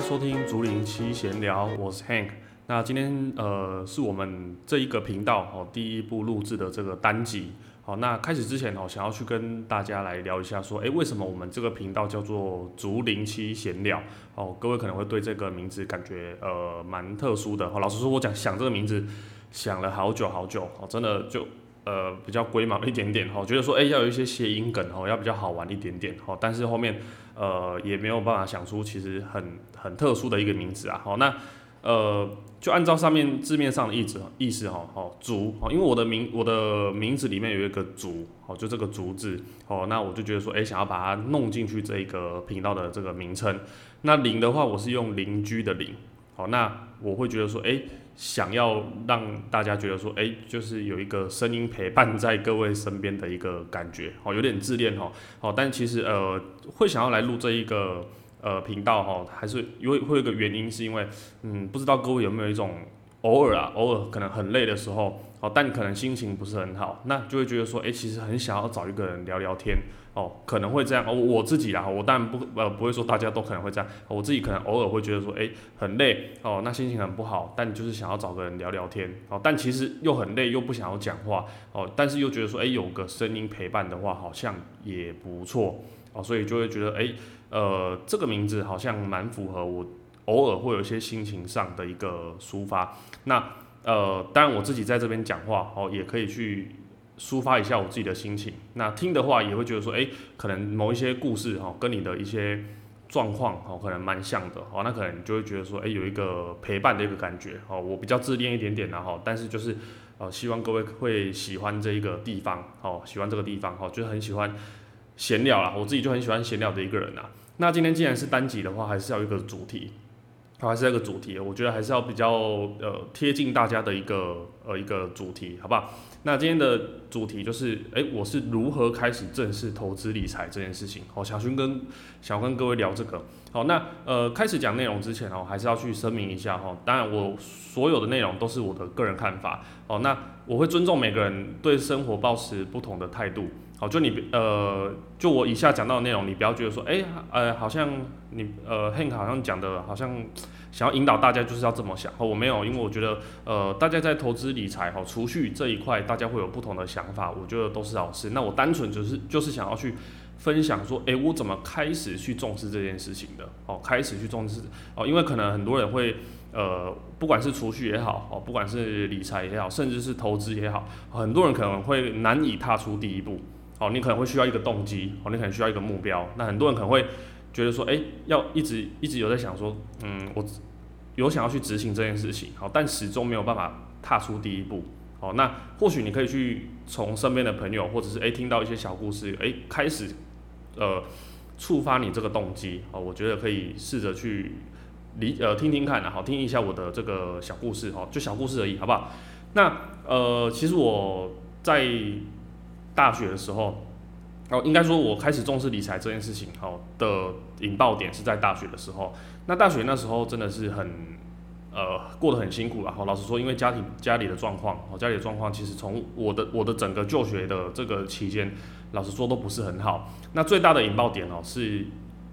收听竹林七闲聊，我是 Hank。那今天呃是我们这一个频道哦第一部录制的这个单集。好，那开始之前哦，想要去跟大家来聊一下，说，诶，为什么我们这个频道叫做竹林七闲聊？哦，各位可能会对这个名字感觉呃蛮特殊的。哦，老实说，我讲想这个名字想了好久好久，哦，真的就呃比较龟毛一点点，哦，觉得说，诶，要有一些谐音梗，哦，要比较好玩一点点，哦，但是后面呃也没有办法想出其实很很特殊的一个名字啊。好，那呃。就按照上面字面上的意思意思哈，好，竹，哦，因为我的名我的名字里面有一个竹，哦，就这个竹字，哦，那我就觉得说，哎，想要把它弄进去这个频道的这个名称。那邻的话，我是用邻居的邻，好，那我会觉得说，哎，想要让大家觉得说，哎，就是有一个声音陪伴在各位身边的一个感觉，哦，有点自恋哈，哦，但其实呃，会想要来录这一个。呃，频道哈，还是因为会有一个原因，是因为，嗯，不知道各位有没有一种偶尔啊，偶尔可能很累的时候，哦，但可能心情不是很好，那就会觉得说，哎，其实很想要找一个人聊聊天，哦，可能会这样，哦，我自己啦，我当然不呃不会说大家都可能会这样，我自己可能偶尔会觉得说，哎，很累，哦，那心情很不好，但就是想要找个人聊聊天，哦，但其实又很累，又不想要讲话，哦，但是又觉得说，哎，有个声音陪伴的话，好像也不错，哦，所以就会觉得，哎。呃，这个名字好像蛮符合我偶尔会有一些心情上的一个抒发。那呃，当然我自己在这边讲话哦，也可以去抒发一下我自己的心情。那听的话也会觉得说，哎，可能某一些故事哈，跟你的一些状况哦，可能蛮像的哦。那可能就会觉得说，哎，有一个陪伴的一个感觉哦。我比较自恋一点点的哈，但是就是呃，希望各位会喜欢这一个地方哦，喜欢这个地方哦，就很喜欢闲聊啦。我自己就很喜欢闲聊的一个人啊。那今天既然是单集的话，还是要一个主题，还是要一个主题，我觉得还是要比较呃贴近大家的一个呃一个主题，好不好？那今天的主题就是，哎，我是如何开始正式投资理财这件事情。好，小勋跟想跟各位聊这个。好，那呃开始讲内容之前哦，还是要去声明一下哈，当然我所有的内容都是我的个人看法。哦，那我会尊重每个人对生活保持不同的态度。好，就你呃，就我以下讲到的内容，你不要觉得说，哎，呃，好像你呃，Hank 好像讲的，好像想要引导大家就是要这么想。哦，我没有，因为我觉得，呃，大家在投资理财、哈储蓄这一块，大家会有不同的想法，我觉得都是好事。那我单纯就是就是想要去分享说，哎，我怎么开始去重视这件事情的？哦，开始去重视哦，因为可能很多人会，呃，不管是储蓄也好，哦，不管是理财也好，甚至是投资也好，很多人可能会难以踏出第一步。哦，你可能会需要一个动机，哦，你可能需要一个目标。那很多人可能会觉得说，哎，要一直一直有在想说，嗯，我有想要去执行这件事情，好，但始终没有办法踏出第一步。好，那或许你可以去从身边的朋友，或者是哎听到一些小故事，哎，开始呃触发你这个动机。哦，我觉得可以试着去理呃听听看，好听一下我的这个小故事，哦，就小故事而已，好不好？那呃，其实我在。大学的时候，哦，应该说我开始重视理财这件事情，好，的引爆点是在大学的时候。那大学那时候真的是很，呃，过得很辛苦了。好，老实说，因为家庭家里的状况，哦，家里的状况其实从我的我的整个就学的这个期间，老实说都不是很好。那最大的引爆点哦，是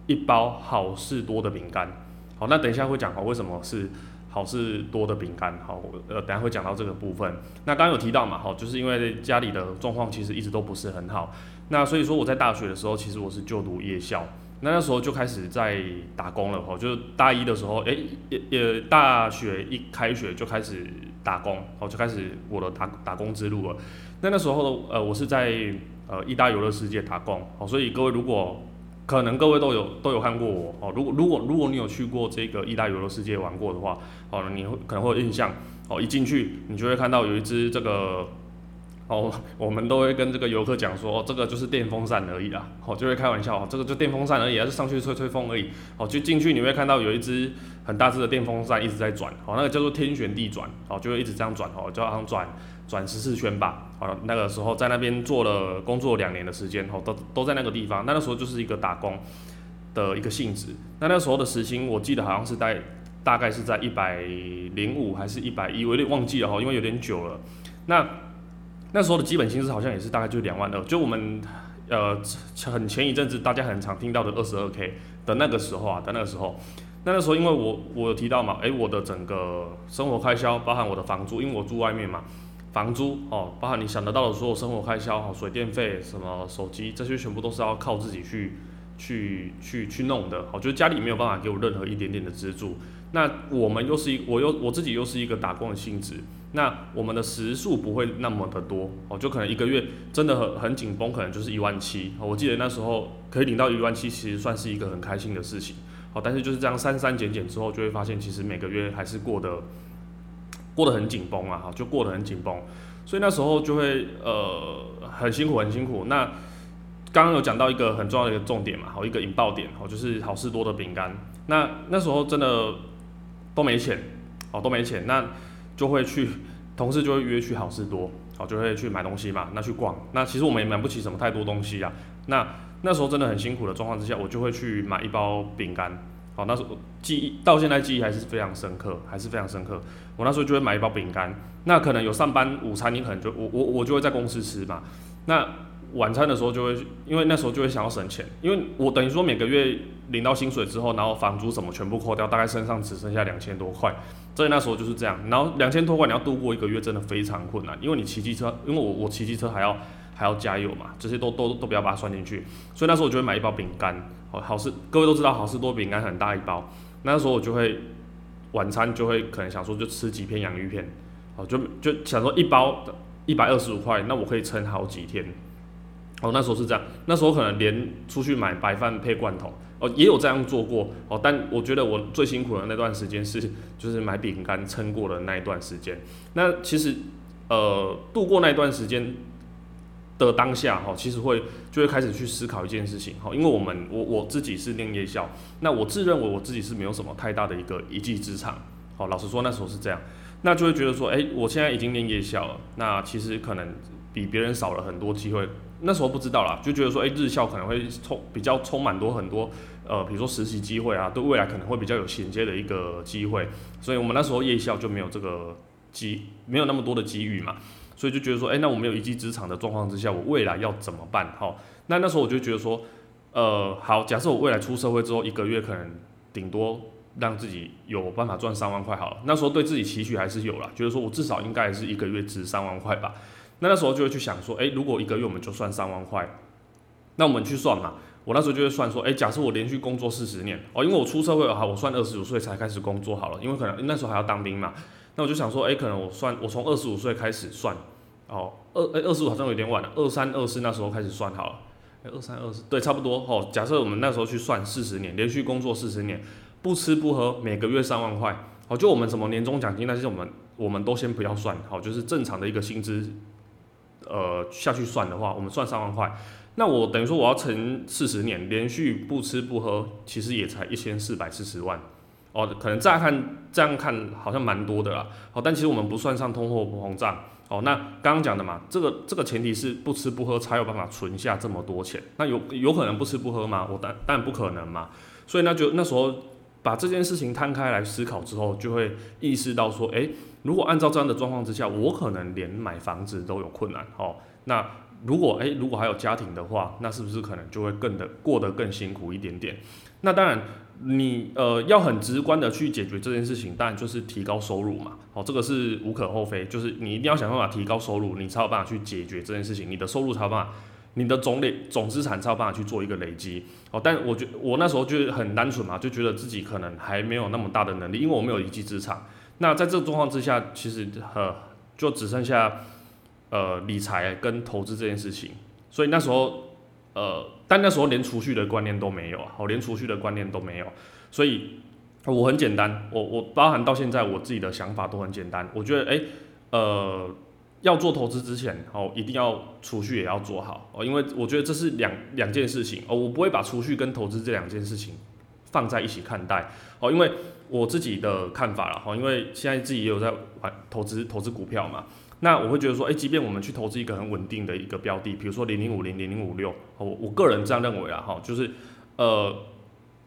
一包好事多的饼干。好，那等一下会讲哦，为什么是。好事多的饼干，好，呃，等下会讲到这个部分。那刚刚有提到嘛，好，就是因为家里的状况其实一直都不是很好，那所以说我在大学的时候，其实我是就读夜校，那那时候就开始在打工了，哈，就是大一的时候，哎，也也大学一开学就开始打工，哦，就开始我的打打工之路了。那那时候呢，呃，我是在呃意大游乐世界打工，好，所以各位如果可能各位都有都有看过我哦，如果如果如果你有去过这个意大利游乐世界玩过的话，哦，你会可能会有印象哦，一进去你就会看到有一只这个哦，我们都会跟这个游客讲说，这个就是电风扇而已啦，哦，就会开玩笑哦，这个就电风扇而已，还是上去吹吹风而已，哦，就进去你会看到有一只很大只的电风扇一直在转，哦，那个叫做天旋地转，哦，就会一直这样转，哦，就好像转。转十四圈吧，好了，那个时候在那边做了工作两年的时间，吼，都都在那个地方。那那时候就是一个打工的一个性质。那那时候的时薪，我记得好像是在大概是在一百零五还是一百一，我有点忘记了哈，因为有点久了。那那时候的基本薪资好像也是大概就两万二，就我们呃很前一阵子大家很常听到的二十二 k 的那个时候啊，的那个时候。那那时候因为我我有提到嘛，诶，我的整个生活开销包含我的房租，因为我住外面嘛，房租哦，包含你想得到的所有生活开销，哦，水电费、什么手机这些全部都是要靠自己去去去去弄的，哦，就是家里没有办法给我任何一点点的资助。那我们又是一，我又我自己又是一个打工的性质，那我们的时数不会那么的多哦，就可能一个月真的很很紧绷，可能就是一万七。我记得那时候可以领到一万七，其实算是一个很开心的事情。好，但是就是这样删删减减之后，就会发现其实每个月还是过得过得很紧绷啊，就过得很紧绷。所以那时候就会呃很辛苦很辛苦。那刚刚有讲到一个很重要的一个重点嘛，好一个引爆点，好就是好事多的饼干。那那时候真的。都没钱，哦，都没钱，那就会去，同事就会约去好事多，好，就会去买东西嘛，那去逛，那其实我们也买不起什么太多东西啊，那那时候真的很辛苦的状况之下，我就会去买一包饼干，好，那时候记忆到现在记忆还是非常深刻，还是非常深刻，我那时候就会买一包饼干，那可能有上班午餐，你可能就我我我就会在公司吃嘛，那。晚餐的时候就会，因为那时候就会想要省钱，因为我等于说每个月领到薪水之后，然后房租什么全部扣掉，大概身上只剩下两千多块，所以那时候就是这样。然后两千多块你要度过一个月真的非常困难，因为你骑机车，因为我我骑机车还要还要加油嘛，这些都都都不要把它算进去。所以那时候我就会买一包饼干，好好事各位都知道好事多饼干很大一包，那时候我就会晚餐就会可能想说就吃几片洋芋片，好就就想说一包一百二十五块，那我可以撑好几天。哦，那时候是这样，那时候可能连出去买白饭配罐头，哦，也有这样做过，哦，但我觉得我最辛苦的那段时间是，就是买饼干撑过的那一段时间。那其实，呃，度过那段时间的当下，哈，其实会就会开始去思考一件事情，哈，因为我们我我自己是念夜校，那我自认为我自己是没有什么太大的一个一技之长，好，老实说那时候是这样，那就会觉得说，哎，我现在已经念夜校了，那其实可能比别人少了很多机会。那时候不知道啦，就觉得说，哎，日校可能会充比较充满多很多，呃，比如说实习机会啊，对未来可能会比较有衔接的一个机会，所以我们那时候夜校就没有这个机，没有那么多的机遇嘛，所以就觉得说，哎，那我没有一技之长的状况之下，我未来要怎么办？哈，那那时候我就觉得说，呃，好，假设我未来出社会之后，一个月可能顶多让自己有办法赚三万块好了，那时候对自己期许还是有了，觉得说我至少应该是一个月值三万块吧。那那时候就会去想说，哎，如果一个月我们就算三万块，那我们去算嘛。我那时候就会算说，哎，假设我连续工作四十年，哦，因为我出社会好，我算二十五岁才开始工作好了，因为可能那时候还要当兵嘛。那我就想说，哎，可能我算我从二十五岁开始算，哦，二哎二十五好像有点晚了，二三二四那时候开始算好了，哎，二三二四对，差不多哦。假设我们那时候去算四十年，连续工作四十年，不吃不喝，每个月三万块，好，就我们什么年终奖金那些我们我们都先不要算，好，就是正常的一个薪资。呃，下去算的话，我们算三万块，那我等于说我要乘四十年，连续不吃不喝，其实也才一千四百四十万，哦，可能乍看这样看好像蛮多的啦，好，但其实我们不算上通货膨胀，哦，那刚刚讲的嘛，这个这个前提是不吃不喝才有办法存下这么多钱，那有有可能不吃不喝吗？我当但不可能嘛，所以那就那时候把这件事情摊开来思考之后，就会意识到说，哎。如果按照这样的状况之下，我可能连买房子都有困难哦。那如果诶，如果还有家庭的话，那是不是可能就会更的过得更辛苦一点点？那当然，你呃要很直观的去解决这件事情，当然就是提高收入嘛。哦，这个是无可厚非，就是你一定要想办法提高收入，你才有办法去解决这件事情。你的收入才有办法，你的总累总资产才有办法去做一个累积。哦，但我觉我那时候就是很单纯嘛，就觉得自己可能还没有那么大的能力，因为我没有一技之长。那在这个状况之下，其实呃就只剩下呃理财跟投资这件事情，所以那时候呃，但那时候连储蓄的观念都没有啊，我连储蓄的观念都没有，所以我很简单，我我包含到现在我自己的想法都很简单，我觉得哎呃要做投资之前哦，一定要储蓄也要做好哦，因为我觉得这是两两件事情。哦，我不会把储蓄跟投资这两件事情放在一起看待哦，因为。我自己的看法了哈，因为现在自己也有在玩投资投资股票嘛，那我会觉得说，哎，即便我们去投资一个很稳定的一个标的，比如说零零五零零零五六，我我个人这样认为啊哈，就是呃，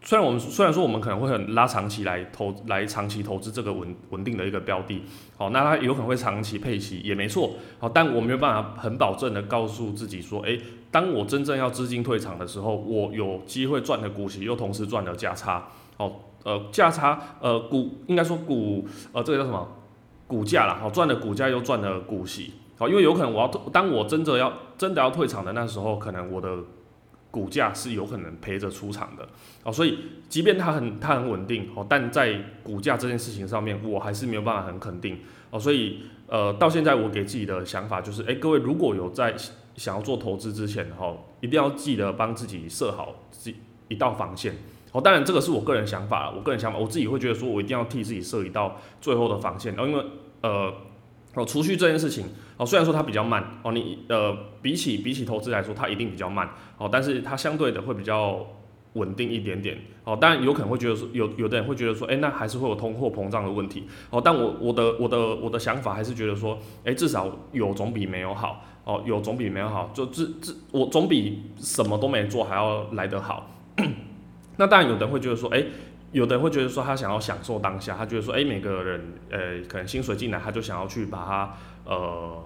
虽然我们虽然说我们可能会很拉长期来投来长期投资这个稳稳定的一个标的，好，那它有可能会长期配息也没错，好，但我没有办法很保证的告诉自己说，哎，当我真正要资金退场的时候，我有机会赚的股息又同时赚了价差，好。呃价差呃股应该说股呃这个叫什么股价啦，好赚的股价又赚了股息，好，因为有可能我要当我真的要真的要退场的那时候，可能我的股价是有可能陪着出场的，哦，所以即便它很它很稳定，哦，但在股价这件事情上面，我还是没有办法很肯定，哦，所以呃，到现在我给自己的想法就是，哎，各位如果有在想要做投资之前，哈，一定要记得帮自己设好自一道防线，哦，当然这个是我个人想法，我个人想法，我自己会觉得说我一定要替自己设一道最后的防线，然后因为呃。哦，储蓄这件事情，哦，虽然说它比较慢，哦，你呃，比起比起投资来说，它一定比较慢，哦，但是它相对的会比较稳定一点点，哦，当然有可能会觉得说，有有的人会觉得说，哎，那还是会有通货膨胀的问题，哦，但我我的我的我的想法还是觉得说，哎，至少有总比没有好，哦，有总比没有好，就至至我总比什么都没做还要来得好，那当然有的人会觉得说，哎。有的人会觉得说他想要享受当下，他觉得说，哎，每个人，呃，可能薪水进来，他就想要去把它，呃，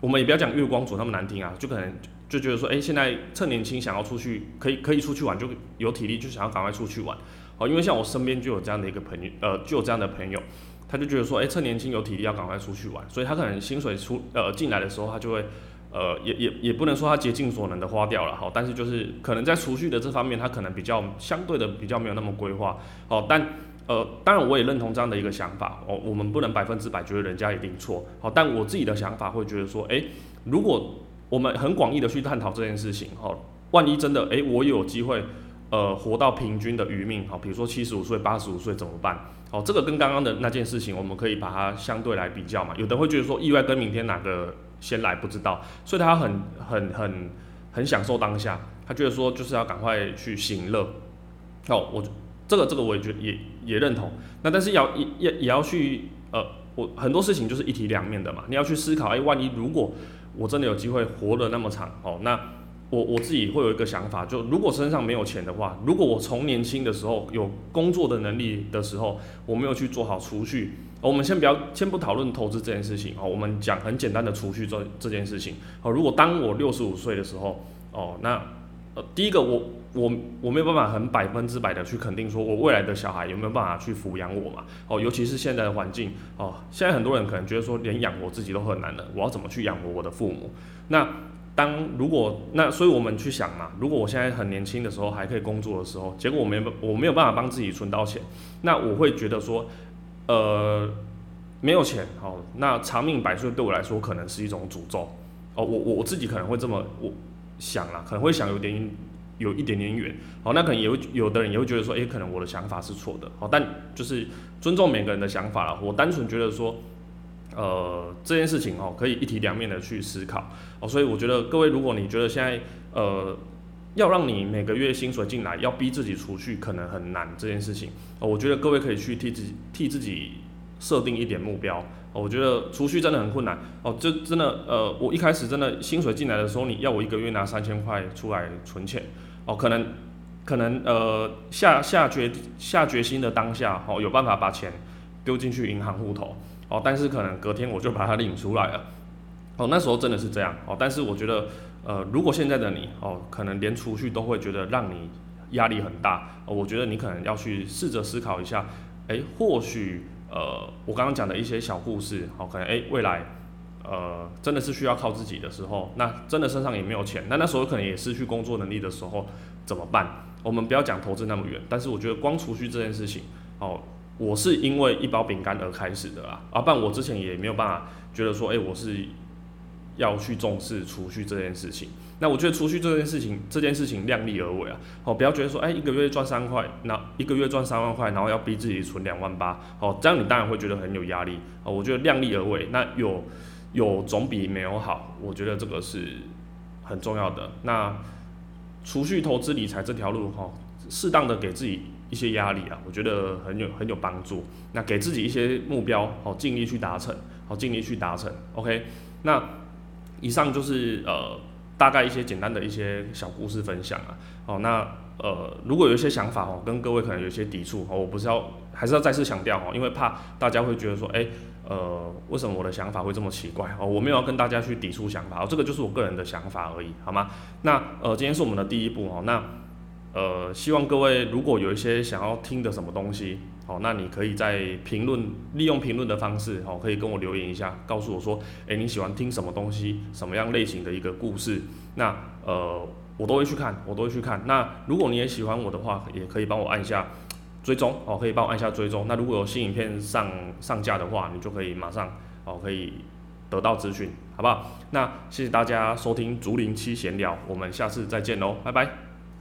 我们也不要讲月光族那么难听啊，就可能就觉得说，哎，现在趁年轻想要出去，可以可以出去玩，就有体力就想要赶快出去玩，哦，因为像我身边就有这样的一个朋友，呃，就有这样的朋友，他就觉得说，哎，趁年轻有体力要赶快出去玩，所以他可能薪水出，呃，进来的时候，他就会。呃，也也也不能说他竭尽所能的花掉了哈，但是就是可能在储蓄的这方面，他可能比较相对的比较没有那么规划好。但呃，当然我也认同这样的一个想法哦。我们不能百分之百觉得人家一定错好，但我自己的想法会觉得说，诶，如果我们很广义的去探讨这件事情哈，万一真的诶，我有机会呃活到平均的余命哈，比如说七十五岁、八十五岁怎么办？哦，这个跟刚刚的那件事情，我们可以把它相对来比较嘛。有的会觉得说，意外跟明天哪个？先来不知道，所以他很很很很享受当下，他觉得说就是要赶快去行乐。哦，我这个这个我也觉也也认同。那但是要也也也要去呃，我很多事情就是一体两面的嘛。你要去思考，哎，万一如果我真的有机会活得那么长，哦，那我我自己会有一个想法，就如果身上没有钱的话，如果我从年轻的时候有工作的能力的时候，我没有去做好储蓄。我们先不要，先不讨论投资这件事情哦。我们讲很简单的储蓄这这件事情哦。如果当我六十五岁的时候哦，那呃，第一个我我我没有办法很百分之百的去肯定说我未来的小孩有没有办法去抚养我嘛？哦，尤其是现在的环境哦，现在很多人可能觉得说连养活自己都很难了，我要怎么去养活我的父母？那当如果那，所以我们去想嘛，如果我现在很年轻的时候还可以工作的时候，结果我没我没有办法帮自己存到钱，那我会觉得说。呃，没有钱，好，那长命百岁对我来说可能是一种诅咒，哦，我我我自己可能会这么我想啦，可能会想有点有一点点远，好，那可能有有的人也会觉得说，诶，可能我的想法是错的，好，但就是尊重每个人的想法了，我单纯觉得说，呃，这件事情哦，可以一体两面的去思考，哦，所以我觉得各位，如果你觉得现在呃。要让你每个月薪水进来，要逼自己储蓄，可能很难这件事情。哦，我觉得各位可以去替自己替自己设定一点目标。我觉得储蓄真的很困难。哦，这真的，呃，我一开始真的薪水进来的时候，你要我一个月拿三千块出来存钱，哦，可能可能呃下下决下决心的当下，哦，有办法把钱丢进去银行户头，哦，但是可能隔天我就把它领出来了。哦，那时候真的是这样。哦，但是我觉得。呃，如果现在的你哦，可能连储蓄都会觉得让你压力很大，我觉得你可能要去试着思考一下，哎，或许呃，我刚刚讲的一些小故事，哦，可能哎，未来呃，真的是需要靠自己的时候，那真的身上也没有钱，那那时候可能也失去工作能力的时候怎么办？我们不要讲投资那么远，但是我觉得光储蓄这件事情，哦，我是因为一包饼干而开始的啦，啊，不然我之前也没有办法觉得说，哎，我是。要去重视储蓄这件事情，那我觉得储蓄这件事情，这件事情量力而为啊，哦，不要觉得说，哎，一个月赚三块，那一个月赚三万块，然后要逼自己存两万八，哦，这样你当然会觉得很有压力，哦，我觉得量力而为，那有有总比没有好，我觉得这个是很重要的。那储蓄、投资、理财这条路，哈，适当的给自己一些压力啊，我觉得很有很有帮助。那给自己一些目标，好，尽力去达成，好，尽力去达成，OK，那。以上就是呃大概一些简单的一些小故事分享啊，哦那呃如果有一些想法哦跟各位可能有些抵触哦，我不是要还是要再次强调哦，因为怕大家会觉得说哎呃为什么我的想法会这么奇怪哦，我没有要跟大家去抵触想法哦，这个就是我个人的想法而已，好吗？那呃今天是我们的第一步哦，那呃，希望各位如果有一些想要听的什么东西，好，那你可以在评论利用评论的方式，好，可以跟我留言一下，告诉我说，诶，你喜欢听什么东西，什么样类型的一个故事，那呃，我都会去看，我都会去看。那如果你也喜欢我的话，也可以帮我按下追踪，哦，可以帮我按下追踪。那如果有新影片上上架的话，你就可以马上哦，可以得到资讯，好不好？那谢谢大家收听竹林七闲聊，我们下次再见喽，拜拜。